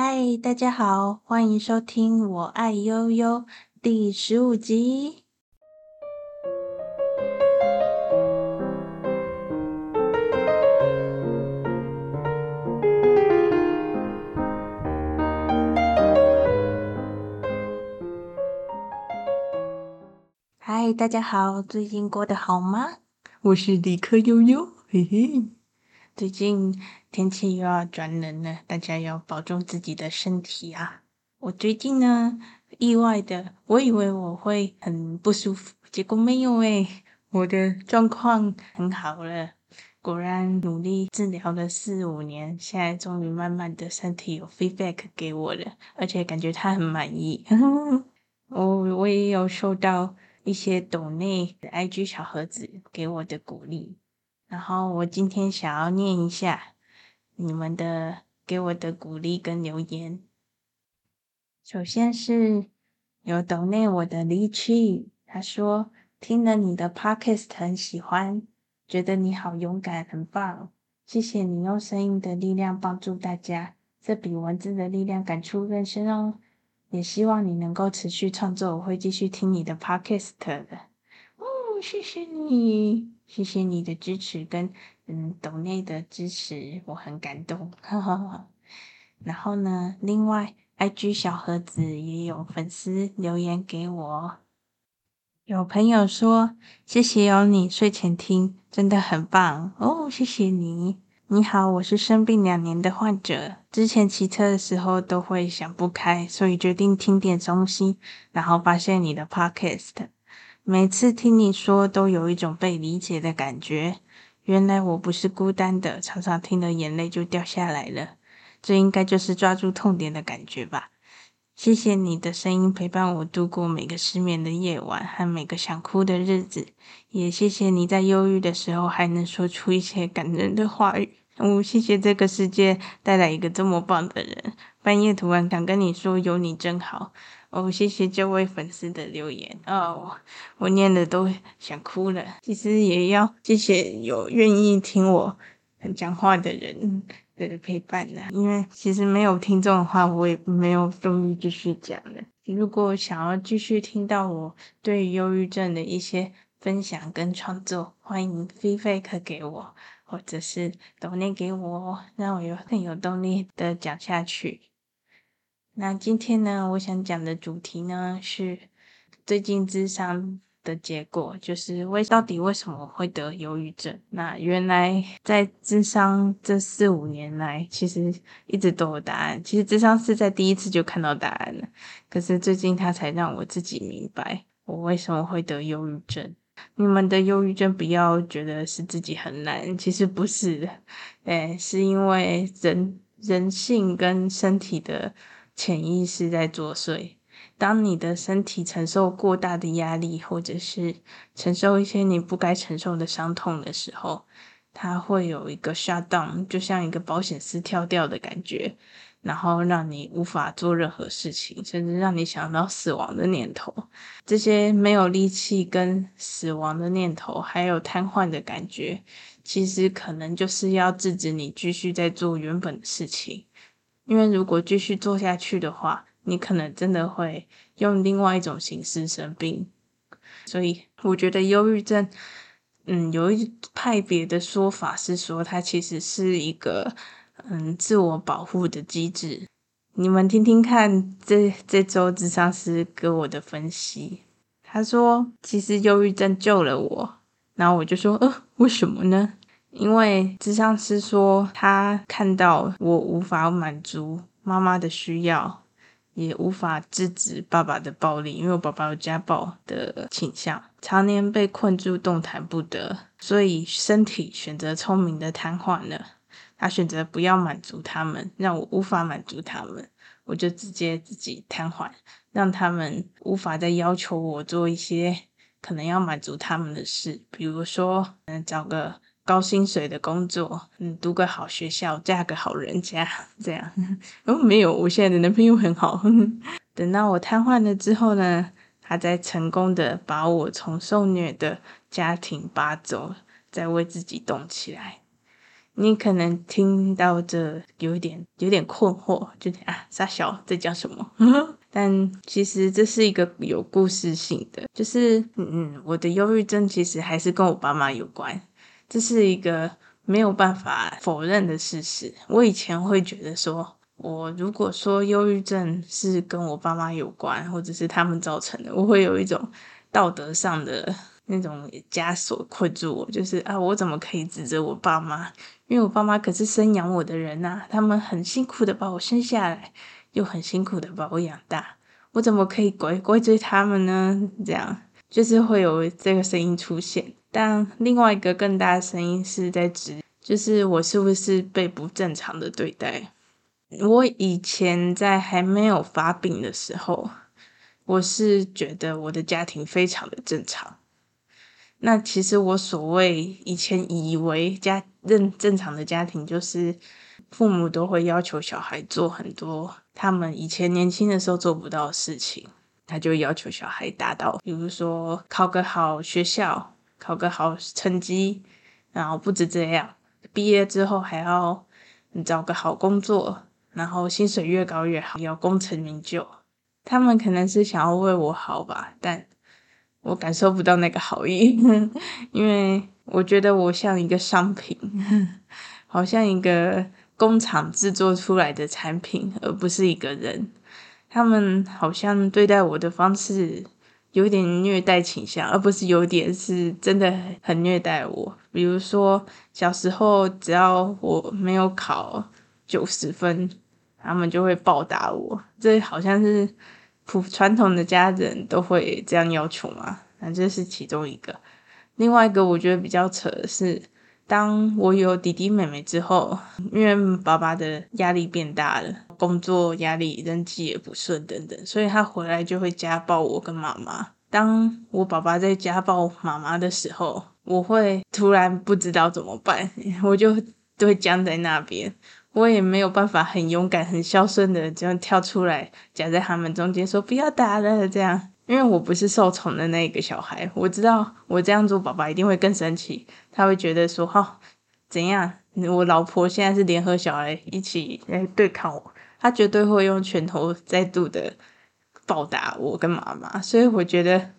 嗨，大家好，欢迎收听《我爱悠悠》第十五集。嗨，大家好，最近过得好吗？我是理科悠悠，嘿嘿。最近天气又要转冷了，大家要保重自己的身体啊！我最近呢，意外的，我以为我会很不舒服，结果没有诶，我的状况很好了。果然努力治疗了四五年，现在终于慢慢的身体有 feedback 给我了，而且感觉他很满意。我我也有收到一些抖内的 IG 小盒子给我的鼓励。然后我今天想要念一下你们的给我的鼓励跟留言。首先是有懂内我的离去，他说听了你的 podcast 很喜欢，觉得你好勇敢，很棒，谢谢你用声音的力量帮助大家，这比文字的力量感触更深哦。也希望你能够持续创作，我会继续听你的 podcast 的。谢谢你。谢谢你的支持跟嗯抖内的支持，我很感动。呵呵呵。然后呢，另外 IG 小盒子也有粉丝留言给我，有朋友说谢谢有你睡前听，真的很棒哦，谢谢你。你好，我是生病两年的患者，之前骑车的时候都会想不开，所以决定听点东西，然后发现你的 Podcast。每次听你说，都有一种被理解的感觉。原来我不是孤单的，常常听了眼泪就掉下来了。这应该就是抓住痛点的感觉吧。谢谢你的声音陪伴我度过每个失眠的夜晚和每个想哭的日子。也谢谢你在忧郁的时候还能说出一些感人的话语。哦，谢谢这个世界带来一个这么棒的人。半夜突然想跟你说，有你真好。哦，谢谢这位粉丝的留言哦，我念的都想哭了。其实也要谢谢有愿意听我讲话的人的陪伴呢，因为其实没有听众的话，我也没有动力继续讲了。如果想要继续听到我对忧郁症的一些分享跟创作，欢迎 feedback 给我，或者是抖内给我，让我有更有动力的讲下去。那今天呢，我想讲的主题呢是最近智商的结果，就是为到底为什么会得忧郁症？那原来在智商这四五年来，其实一直都有答案。其实智商是在第一次就看到答案了，可是最近他才让我自己明白我为什么会得忧郁症。你们的忧郁症不要觉得是自己很懒，其实不是的，诶，是因为人人性跟身体的。潜意识在作祟。当你的身体承受过大的压力，或者是承受一些你不该承受的伤痛的时候，它会有一个 shutdown，就像一个保险丝跳掉的感觉，然后让你无法做任何事情，甚至让你想到死亡的念头。这些没有力气跟死亡的念头，还有瘫痪的感觉，其实可能就是要制止你继续在做原本的事情。因为如果继续做下去的话，你可能真的会用另外一种形式生病。所以我觉得忧郁症，嗯，有一派别的说法是说，它其实是一个嗯自我保护的机制。你们听听看这，这周智商师给我的分析，他说其实忧郁症救了我，然后我就说，呃，为什么呢？因为咨商师说，他看到我无法满足妈妈的需要，也无法制止爸爸的暴力，因为我爸爸有家暴的倾向，常年被困住，动弹不得，所以身体选择聪明的瘫痪了。他选择不要满足他们，让我无法满足他们，我就直接自己瘫痪，让他们无法再要求我做一些可能要满足他们的事，比如说，嗯，找个。高薪水的工作，嗯，读个好学校，嫁个好人家，这样。哦，没有，我现在的男朋友很好。等到我瘫痪了之后呢，他在成功的把我从受虐的家庭拔走，再为自己动起来。你可能听到这有一点有点困惑，就啊傻小在讲什么？但其实这是一个有故事性的，就是嗯，我的忧郁症其实还是跟我爸妈有关，这是一个没有办法否认的事实。我以前会觉得说，我如果说忧郁症是跟我爸妈有关，或者是他们造成的，我会有一种道德上的那种枷锁困住我，就是啊，我怎么可以指责我爸妈？因为我爸妈可是生养我的人呐，他们很辛苦的把我生下来。又很辛苦的把我养大，我怎么可以怪怪罪他们呢？这样就是会有这个声音出现。但另外一个更大的声音是在指，就是我是不是被不正常的对待？我以前在还没有发病的时候，我是觉得我的家庭非常的正常。那其实我所谓以前以为家正正常的家庭，就是父母都会要求小孩做很多。他们以前年轻的时候做不到的事情，他就要求小孩达到，比如说考个好学校，考个好成绩，然后不止这样，毕业之后还要找个好工作，然后薪水越高越好，要功成名就。他们可能是想要为我好吧，但我感受不到那个好意，因为我觉得我像一个商品，好像一个。工厂制作出来的产品，而不是一个人。他们好像对待我的方式有点虐待倾向，而不是有点，是真的很虐待我。比如说小时候，只要我没有考九十分，他们就会暴打我。这好像是普传统的家人都会这样要求嘛？那这是其中一个。另外一个我觉得比较扯的是。当我有弟弟妹妹之后，因为爸爸的压力变大了，工作压力、人际也不顺等等，所以他回来就会家暴我跟妈妈。当我爸爸在家暴妈妈的时候，我会突然不知道怎么办，我就会僵在那边，我也没有办法很勇敢、很孝顺的这样跳出来夹在他们中间说不要打了这样。因为我不是受宠的那个小孩，我知道我这样做，爸爸一定会更生气。他会觉得说：“哈、哦，怎样？我老婆现在是联合小孩一起来对抗我，他绝对会用拳头再度的暴打我跟妈妈。”所以我觉得，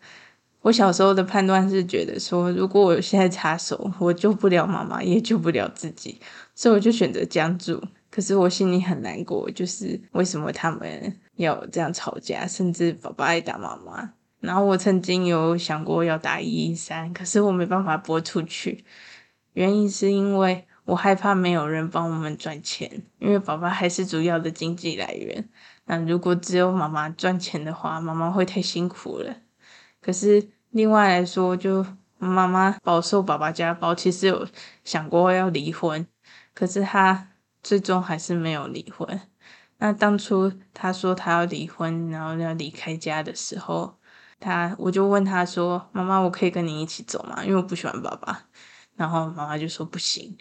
我小时候的判断是觉得说，如果我现在插手，我救不了妈妈，也救不了自己，所以我就选择僵住。可是我心里很难过，就是为什么他们要这样吵架，甚至爸爸爱打妈妈。然后我曾经有想过要打一一三，可是我没办法拨出去，原因是因为我害怕没有人帮我们赚钱，因为爸爸还是主要的经济来源。那如果只有妈妈赚钱的话，妈妈会太辛苦了。可是另外来说，就妈妈饱受爸爸家暴，其实有想过要离婚，可是她。最终还是没有离婚。那当初他说他要离婚，然后要离开家的时候，他我就问他说：“妈妈，我可以跟你一起走吗？因为我不喜欢爸爸。”然后妈妈就说：“不行。”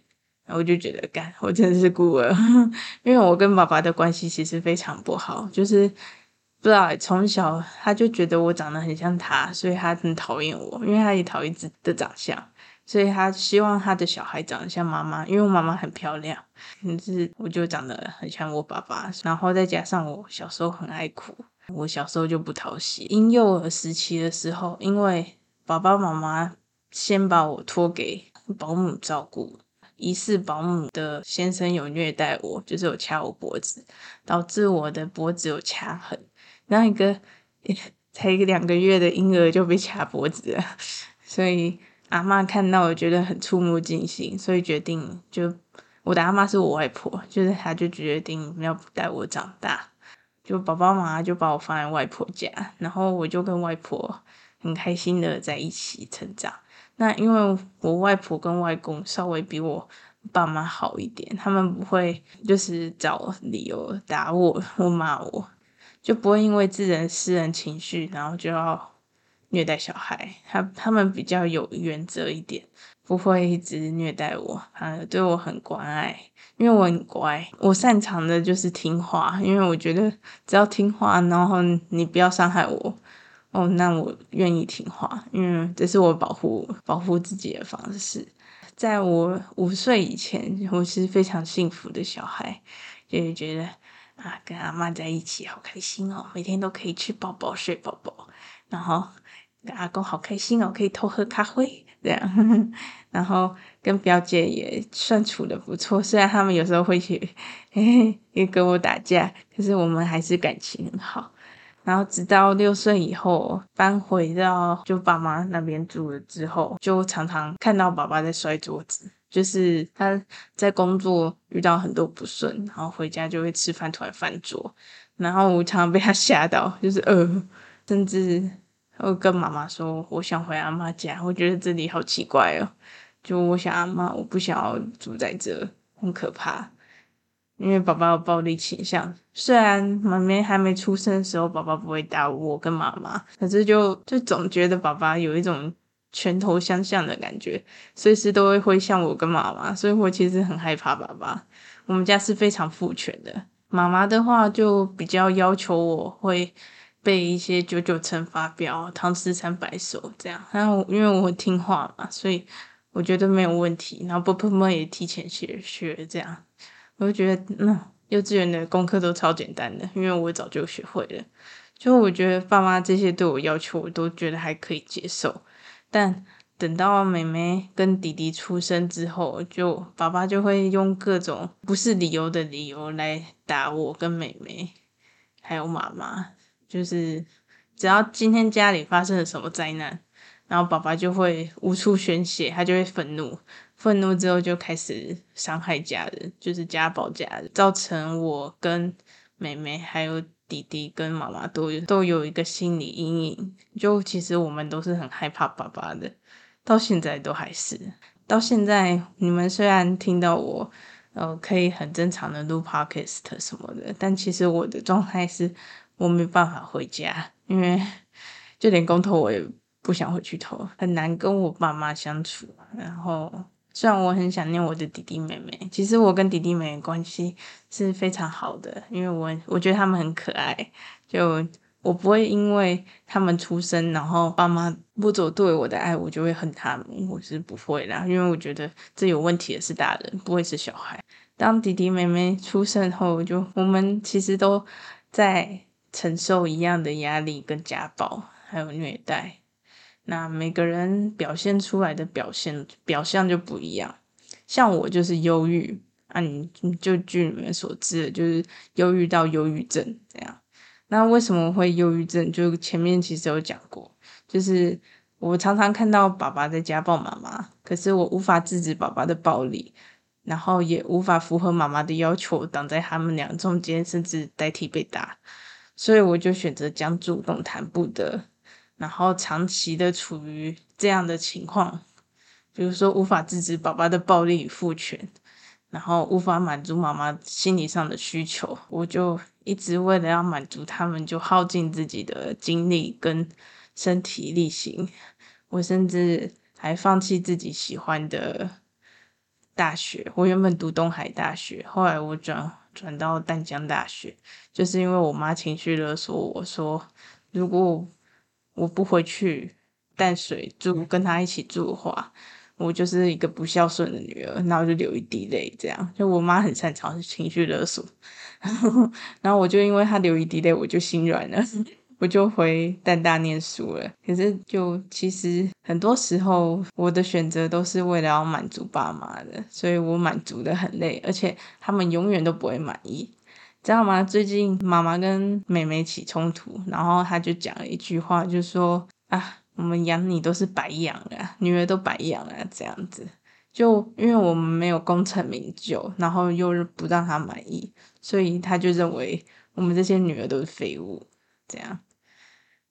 然后我就觉得，干，我真的是孤儿，因为我跟爸爸的关系其实非常不好，就是不知道从小他就觉得我长得很像他，所以他很讨厌我，因为他也讨厌自己的长相。所以他希望他的小孩长得像妈妈，因为我妈妈很漂亮，可是我就长得很像我爸爸。然后再加上我小时候很爱哭，我小时候就不讨喜。婴幼儿时期的时候，因为爸爸妈妈先把我托给保姆照顾，疑似保姆的先生有虐待我，就是有掐我脖子，导致我的脖子有掐痕。那一个才两个月的婴儿就被掐脖子了，所以。阿嬷看到我觉得很触目惊心，所以决定就我的阿嬷是我外婆，就是她就决定要带我长大，就爸爸妈妈就把我放在外婆家，然后我就跟外婆很开心的在一起成长。那因为我外婆跟外公稍微比我爸妈好一点，他们不会就是找理由打我或骂我，就不会因为自人私人情绪，然后就要。虐待小孩，他他们比较有原则一点，不会一直虐待我，反而，对我很关爱，因为我很乖，我擅长的就是听话，因为我觉得只要听话，然后你不要伤害我，哦，那我愿意听话，因为这是我保护保护自己的方式。在我五岁以前，我是非常幸福的小孩，就是觉得啊，跟阿妈在一起好开心哦，每天都可以吃饱饱睡饱饱，然后跟阿公好开心哦，可以偷喝咖啡这样，然后跟表姐也算处的不错，虽然他们有时候会去 嘿嘿也跟我打架，可是我们还是感情很好。然后直到六岁以后搬回到就爸妈那边住了之后，就常常看到爸爸在摔桌子，就是他在工作遇到很多不顺，然后回家就会吃饭突然翻桌，然后我常常被他吓到，就是呃，甚至会跟妈妈说我想回阿妈家，我觉得这里好奇怪哦，就我想阿妈，我不想要住在这，很可怕。因为宝宝有暴力倾向，虽然妈咪还没出生的时候，宝宝不会打我跟妈妈，可是就就总觉得爸爸有一种拳头相向的感觉，随时都会挥向我跟妈妈，所以我其实很害怕爸爸。我们家是非常父权的，妈妈的话就比较要求我会背一些九九乘法表、唐诗三百首这样，然后因为我听话嘛，所以我觉得没有问题。然后波波妈也提前学学这样。我就觉得，嗯，幼稚园的功课都超简单的，因为我早就学会了。就我觉得爸妈这些对我要求，我都觉得还可以接受。但等到妹妹跟弟弟出生之后，就爸爸就会用各种不是理由的理由来打我跟妹妹，还有妈妈。就是只要今天家里发生了什么灾难，然后爸爸就会无处宣泄，他就会愤怒。愤怒之后就开始伤害家人，就是家暴家人，造成我跟妹妹还有弟弟跟妈妈都都有一个心理阴影。就其实我们都是很害怕爸爸的，到现在都还是。到现在你们虽然听到我呃可以很正常的录 podcast 什么的，但其实我的状态是我没办法回家，因为就连公投我也不想回去投，很难跟我爸妈相处，然后。虽然我很想念我的弟弟妹妹，其实我跟弟弟妹妹关系是非常好的，因为我我觉得他们很可爱，就我不会因为他们出生，然后爸妈不走对我的爱，我就会恨他们，我是不会啦，因为我觉得这有问题的是大人，不会是小孩。当弟弟妹妹出生后，就我们其实都在承受一样的压力跟家暴，还有虐待。那每个人表现出来的表现表象就不一样，像我就是忧郁，啊，你就据你们所知，就是忧郁到忧郁症这样。那为什么会忧郁症？就前面其实有讲过，就是我常常看到爸爸在家暴妈妈，可是我无法制止爸爸的暴力，然后也无法符合妈妈的要求，挡在他们俩中间，甚至代替被打，所以我就选择将主动谈不得。然后长期的处于这样的情况，比如说无法制止爸爸的暴力与父权，然后无法满足妈妈心理上的需求，我就一直为了要满足他们，就耗尽自己的精力跟身体力行。我甚至还放弃自己喜欢的大学。我原本读东海大学，后来我转转到淡江大学，就是因为我妈情绪勒索我说，如果我不回去淡水住，跟他一起住的话，我就是一个不孝顺的女儿，然后就流一滴泪，这样。就我妈很擅长情绪勒索，然后，然后我就因为她流一滴泪，我就心软了，我就回淡大念书了。可是，就其实很多时候，我的选择都是为了要满足爸妈的，所以我满足的很累，而且他们永远都不会满意。知道吗？最近妈妈跟妹妹起冲突，然后她就讲了一句话，就说：“啊，我们养你都是白养啊，女儿都白养啊，这样子。”就因为我们没有功成名就，然后又不让她满意，所以她就认为我们这些女儿都是废物。这样，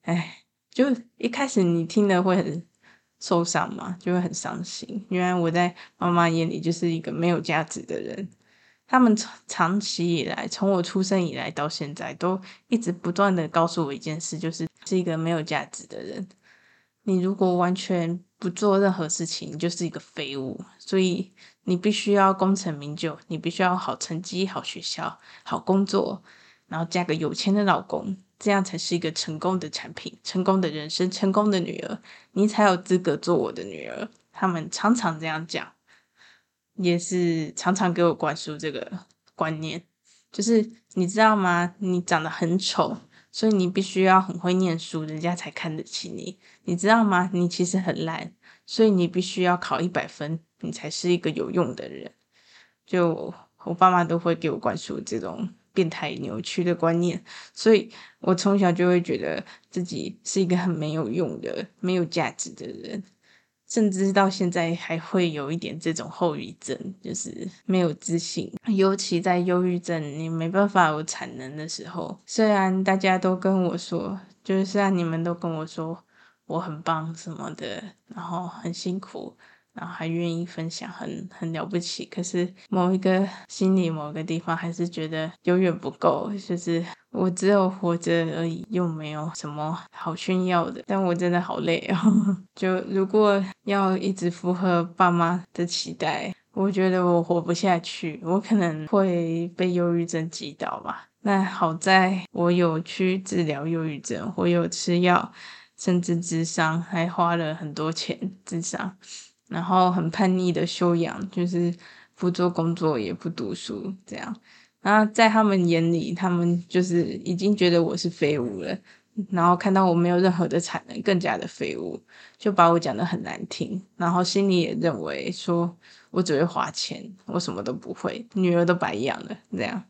哎，就一开始你听了会很受伤嘛，就会很伤心。原来我在妈妈眼里就是一个没有价值的人。他们长长期以来，从我出生以来到现在，都一直不断的告诉我一件事，就是是一个没有价值的人。你如果完全不做任何事情，你就是一个废物。所以你必须要功成名就，你必须要好成绩、好学校、好工作，然后嫁个有钱的老公，这样才是一个成功的产品、成功的人生、成功的女儿，你才有资格做我的女儿。他们常常这样讲。也是常常给我灌输这个观念，就是你知道吗？你长得很丑，所以你必须要很会念书，人家才看得起你。你知道吗？你其实很烂，所以你必须要考一百分，你才是一个有用的人。就我爸妈都会给我灌输这种变态扭曲的观念，所以我从小就会觉得自己是一个很没有用的、没有价值的人。甚至到现在还会有一点这种后遗症，就是没有自信，尤其在忧郁症，你没办法有产能的时候。虽然大家都跟我说，就是虽然你们都跟我说我很棒什么的，然后很辛苦。然后还愿意分享很，很了不起。可是某一个心里某个地方还是觉得永远不够，就是我只有活着而已，又没有什么好炫耀的。但我真的好累哦。就如果要一直符合爸妈的期待，我觉得我活不下去，我可能会被忧郁症击倒吧。那好在我有去治疗忧郁症，我有吃药，甚至智商，还花了很多钱智商。然后很叛逆的修养，就是不做工作也不读书，这样。然后在他们眼里，他们就是已经觉得我是废物了。然后看到我没有任何的产能，更加的废物，就把我讲得很难听。然后心里也认为说我只会花钱，我什么都不会，女儿都白养了，这样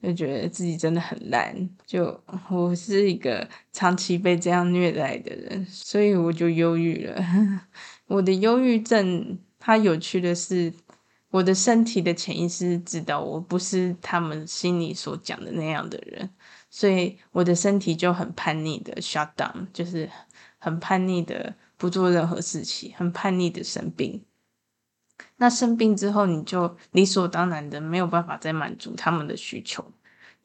就觉得自己真的很烂。就我是一个长期被这样虐待的人，所以我就忧郁了。我的忧郁症，它有趣的是，我的身体的潜意识知道我不是他们心里所讲的那样的人，所以我的身体就很叛逆的 shut down，就是很叛逆的不做任何事情，很叛逆的生病。那生病之后，你就理所当然的没有办法再满足他们的需求，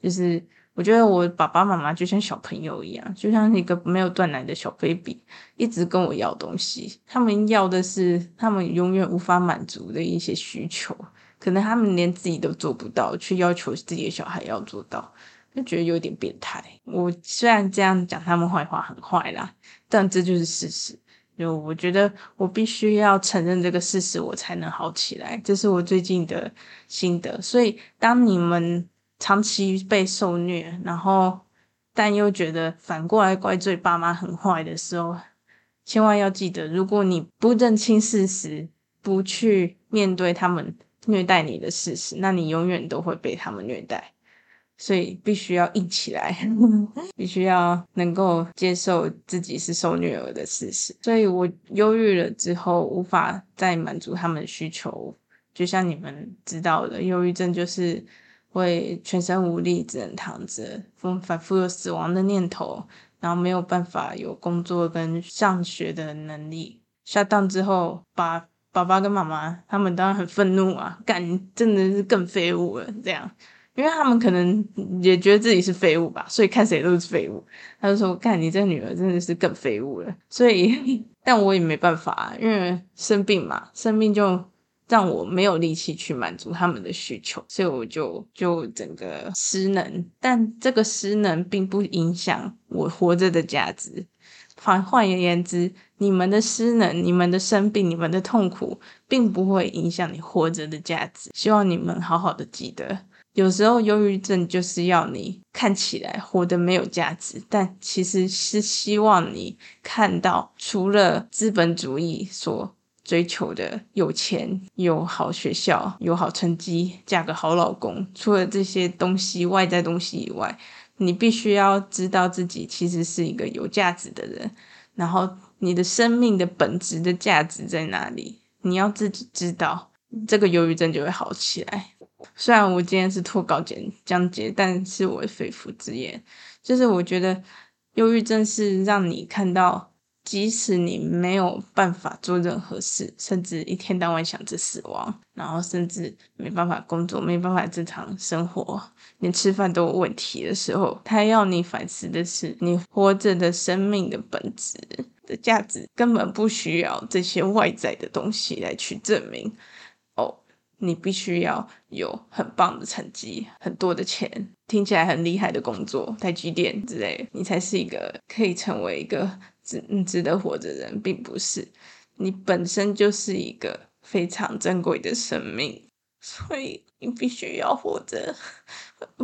就是。我觉得我爸爸妈妈就像小朋友一样，就像一个没有断奶的小 baby，一直跟我要东西。他们要的是他们永远无法满足的一些需求，可能他们连自己都做不到，却要求自己的小孩要做到，就觉得有点变态。我虽然这样讲他们坏话很坏啦，但这就是事实。就我觉得我必须要承认这个事实，我才能好起来。这是我最近的心得。所以当你们。长期被受虐，然后但又觉得反过来怪罪爸妈很坏的时候，千万要记得，如果你不认清事实，不去面对他们虐待你的事实，那你永远都会被他们虐待。所以必须要硬起来，必须要能够接受自己是受虐儿的事实。所以我忧郁了之后，无法再满足他们的需求。就像你们知道的，忧郁症就是。会全身无力，只能躺着，反反复有死亡的念头，然后没有办法有工作跟上学的能力。下档之后，爸爸爸跟妈妈他们当然很愤怒啊，干真的是更废物了这样，因为他们可能也觉得自己是废物吧，所以看谁都是废物。他就说：“干你这女儿真的是更废物了。”所以，但我也没办法，因为生病嘛，生病就。让我没有力气去满足他们的需求，所以我就就整个失能。但这个失能并不影响我活着的价值。反换言之，你们的失能、你们的生病、你们的痛苦，并不会影响你活着的价值。希望你们好好的记得，有时候忧郁症就是要你看起来活得没有价值，但其实是希望你看到，除了资本主义所。追求的有钱、有好学校、有好成绩、嫁个好老公，除了这些东西外在东西以外，你必须要知道自己其实是一个有价值的人。然后，你的生命的本质的价值在哪里？你要自己知道，这个忧郁症就会好起来。虽然我今天是脱稿讲讲解，但是我肺腑之言，就是我觉得忧郁症是让你看到。即使你没有办法做任何事，甚至一天到晚想着死亡，然后甚至没办法工作，没办法正常生活，连吃饭都有问题的时候，他要你反思的是，你活着的生命的本质的价值，根本不需要这些外在的东西来去证明。哦，你必须要有很棒的成绩，很多的钱，听起来很厉害的工作，台积电之类，你才是一个可以成为一个。值值得活着的人，并不是你本身就是一个非常珍贵的生命，所以你必须要活着，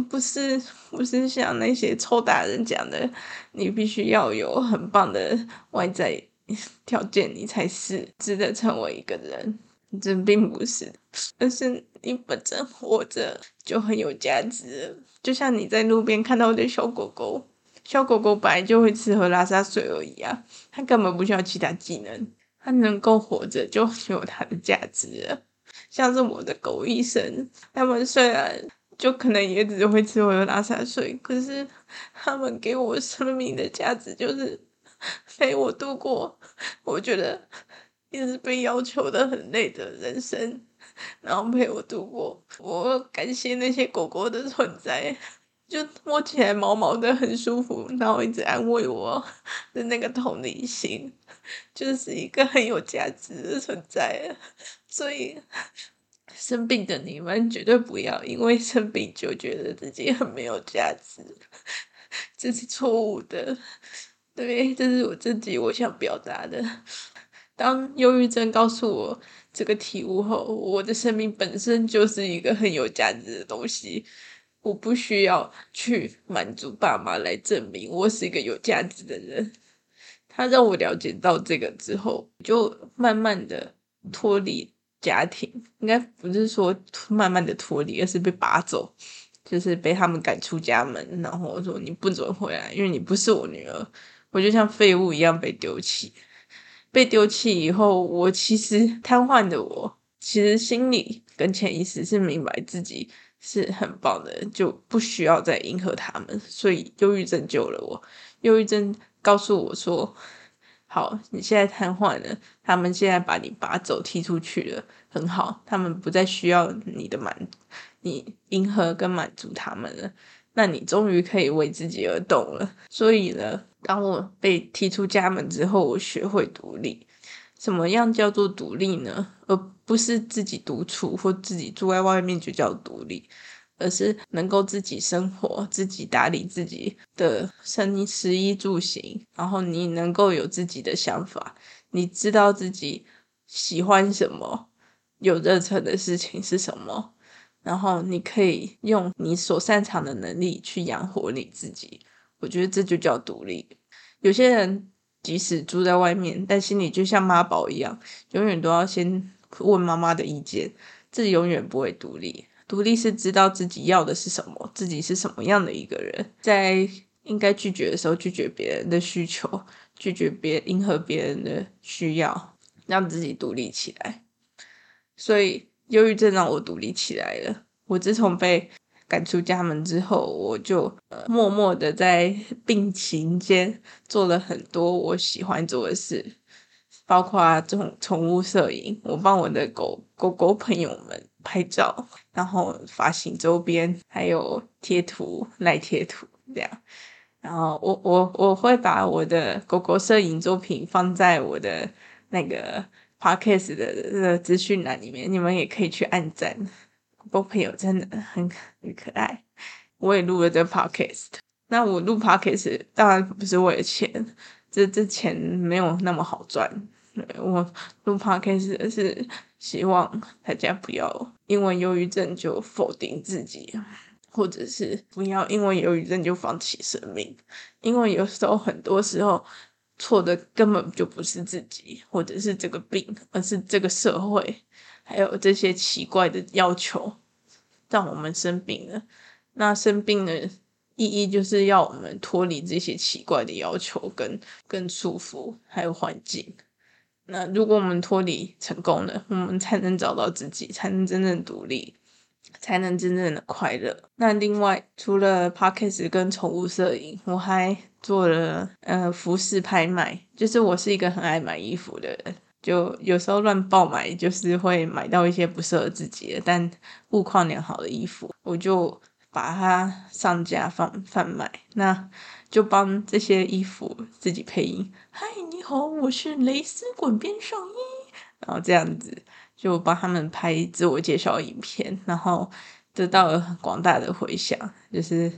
不是不是像那些臭大人讲的，你必须要有很棒的外在条件，你才是值得成为一个人。这并不是，而是你本身活着就很有价值。就像你在路边看到的小狗狗，小狗狗本来就会吃喝拉撒睡而已啊，它根本不需要其他技能，它能够活着就有它的价值。像是我的狗医生，他们虽然就可能也只会吃喝拉撒睡，可是他们给我生命的价值就是陪我度过。我觉得。一直被要求的很累的人生，然后陪我度过。我感谢那些狗狗的存在，就摸起来毛毛的很舒服，然后一直安慰我的那个同理心，就是一个很有价值的存在。所以生病的你们绝对不要因为生病就觉得自己很没有价值，这是错误的。对，这是我自己我想表达的。当忧郁症告诉我这个体悟后，我的生命本身就是一个很有价值的东西。我不需要去满足爸妈来证明我是一个有价值的人。他让我了解到这个之后，就慢慢的脱离家庭，应该不是说慢慢的脱离，而是被拔走，就是被他们赶出家门，然后说你不准回来，因为你不是我女儿，我就像废物一样被丢弃。被丢弃以后，我其实瘫痪的我，其实心里跟潜意识是明白自己是很棒的，就不需要再迎合他们。所以忧郁症救了我，忧郁症告诉我说：“好，你现在瘫痪了，他们现在把你拔走踢出去了，很好，他们不再需要你的满，你迎合跟满足他们了。”那你终于可以为自己而动了。所以呢，当我被踢出家门之后，我学会独立。什么样叫做独立呢？而不是自己独处或自己住在外面就叫独立，而是能够自己生活、自己打理自己的生食衣住行，然后你能够有自己的想法，你知道自己喜欢什么，有热忱的事情是什么。然后你可以用你所擅长的能力去养活你自己，我觉得这就叫独立。有些人即使住在外面，但心里就像妈宝一样，永远都要先问妈妈的意见，自己永远不会独立。独立是知道自己要的是什么，自己是什么样的一个人，在应该拒绝的时候拒绝别人的需求，拒绝别迎合别人的需要，让自己独立起来。所以。忧郁症让我独立起来了。我自从被赶出家门之后，我就呃默默的在病情间做了很多我喜欢做的事，包括这种宠物摄影，我帮我的狗狗狗朋友们拍照，然后发型周边，还有贴图、赖贴图这样。然后我我我会把我的狗狗摄影作品放在我的那个。Podcast 的这个资讯栏里面，你们也可以去按赞。我朋友真的很很可爱，我也录了这 Podcast。那我录 Podcast 当然不是为了钱，这这钱没有那么好赚。我录 Podcast 是希望大家不要因为忧郁症就否定自己，或者是不要因为忧郁症就放弃生命，因为有时候很多时候。错的根本就不是自己，或者是这个病，而是这个社会，还有这些奇怪的要求，让我们生病了。那生病的意义就是要我们脱离这些奇怪的要求跟跟束缚，还有环境。那如果我们脱离成功了，我们才能找到自己，才能真正独立。才能真正的快乐。那另外，除了 Podcast 跟宠物摄影，我还做了呃服饰拍卖。就是我是一个很爱买衣服的人，就有时候乱爆买，就是会买到一些不适合自己的但物况良好的衣服，我就把它上架放贩卖。那就帮这些衣服自己配音。嗨，你好，我是蕾丝滚边上衣，然后这样子。就帮他们拍自我介绍影片，然后得到了广大的回响，就是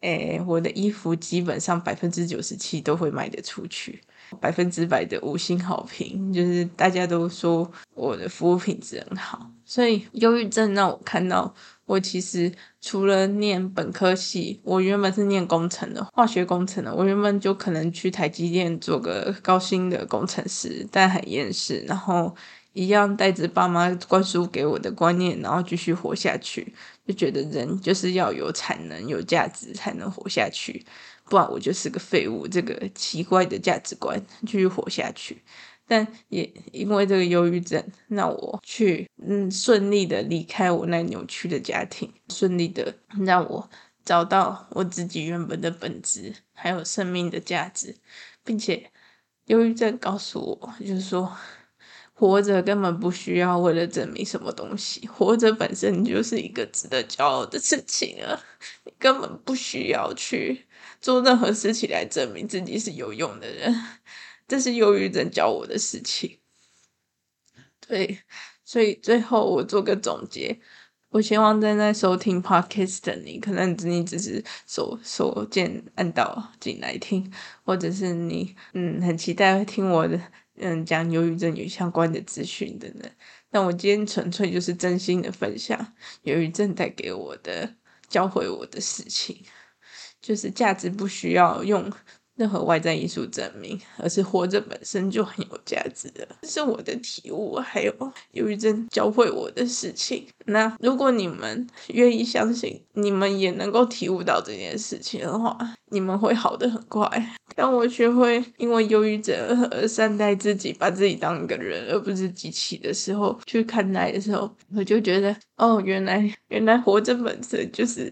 诶，我的衣服基本上百分之九十七都会卖得出去，百分之百的五星好评，就是大家都说我的服务品质很好。所以忧郁症让我看到，我其实除了念本科系，我原本是念工程的，化学工程的，我原本就可能去台积电做个高薪的工程师，但很厌世，然后一样带着爸妈灌输给我的观念，然后继续活下去。就觉得人就是要有产能、有价值才能活下去，不然我就是个废物。这个奇怪的价值观继续活下去，但也因为这个忧郁症，让我去嗯顺利的离开我那扭曲的家庭，顺利的让我找到我自己原本的本质，还有生命的价值，并且忧郁症告诉我，就是说。活着根本不需要为了证明什么东西，活着本身就是一个值得骄傲的事情啊！你根本不需要去做任何事情来证明自己是有用的人，这是忧郁症教我的事情。对，所以最后我做个总结，我希望正在收听 Podcast 的你，可能你只是手手键按到进来听，或者是你嗯很期待听我的。嗯，讲忧郁症有相关的资讯的呢。但我今天纯粹就是真心的分享忧郁症带给我的、教会我的事情，就是价值不需要用任何外在因素证明，而是活着本身就很有价值的，这是我的体悟，还有忧郁症教会我的事情。那如果你们愿意相信，你们也能够体悟到这件事情的话，你们会好得很快。当我学会因为忧郁症而善待自己，把自己当一个人而不是机器的时候去看待的时候，我就觉得，哦，原来原来活着本身就是。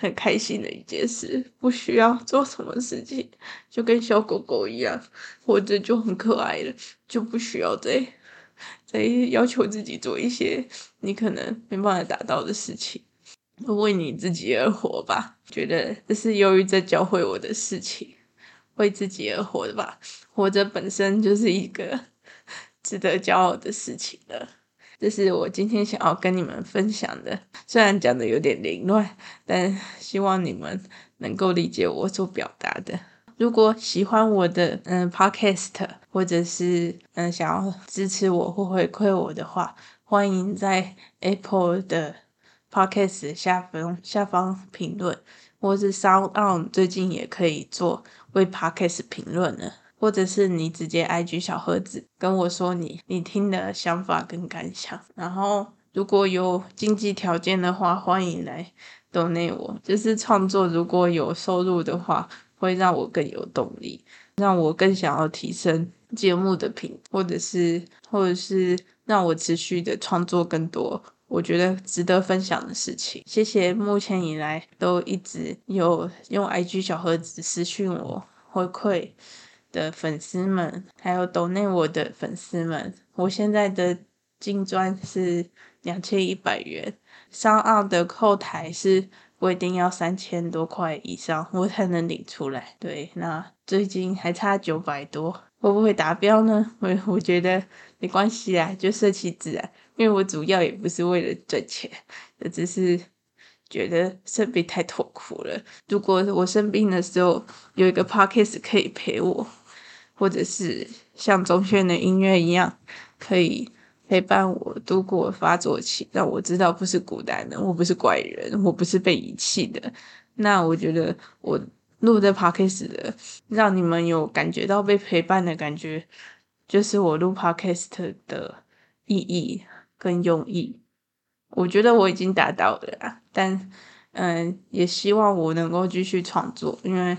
很开心的一件事，不需要做什么事情，就跟小狗狗一样，活着就很可爱了，就不需要再再要求自己做一些你可能没办法达到的事情，为你自己而活吧。觉得这是忧郁症教会我的事情，为自己而活的吧。活着本身就是一个 值得骄傲的事情了。这是我今天想要跟你们分享的，虽然讲的有点凌乱，但希望你们能够理解我所表达的。如果喜欢我的嗯 podcast，或者是嗯想要支持我或回馈我的话，欢迎在 Apple 的 podcast 下方下方评论，或是 SoundOn 最近也可以做为 podcast 评论了。或者是你直接 IG 小盒子跟我说你你听的想法跟感想，然后如果有经济条件的话，欢迎来 donate 我。就是创作如果有收入的话，会让我更有动力，让我更想要提升节目的品，或者是或者是让我持续的创作更多我觉得值得分享的事情。谢谢目前以来都一直有用 IG 小盒子私讯我回馈的粉丝们，还有抖内我的粉丝们，我现在的金砖是两千一百元，上岸的后台是规定要三千多块以上，我才能领出来。对，那最近还差九百多，会不会达标呢？我我觉得没关系啊，就顺其自然，因为我主要也不是为了赚钱，只是觉得生病太痛苦了。如果我生病的时候有一个 podcast 可以陪我。或者是像钟轩的音乐一样，可以陪伴我度过发作期，让我知道不是孤单的，我不是怪人，我不是被遗弃的。那我觉得我录的 podcast 的，让你们有感觉到被陪伴的感觉，就是我录 podcast 的意义跟用意。我觉得我已经达到了，但嗯，也希望我能够继续创作，因为。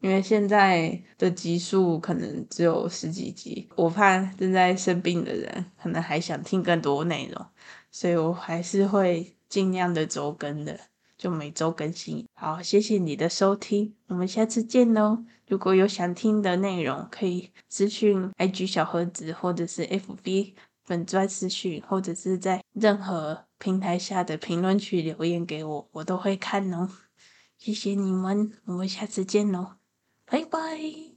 因为现在的集数可能只有十几集，我怕正在生病的人可能还想听更多内容，所以我还是会尽量的周更的，就每周更新。好，谢谢你的收听，我们下次见喽！如果有想听的内容，可以私讯 IG 小盒子，或者是 FB 粉专私讯，或者是在任何平台下的评论区留言给我，我都会看哦。谢谢你们，我们下次见喽！拜拜。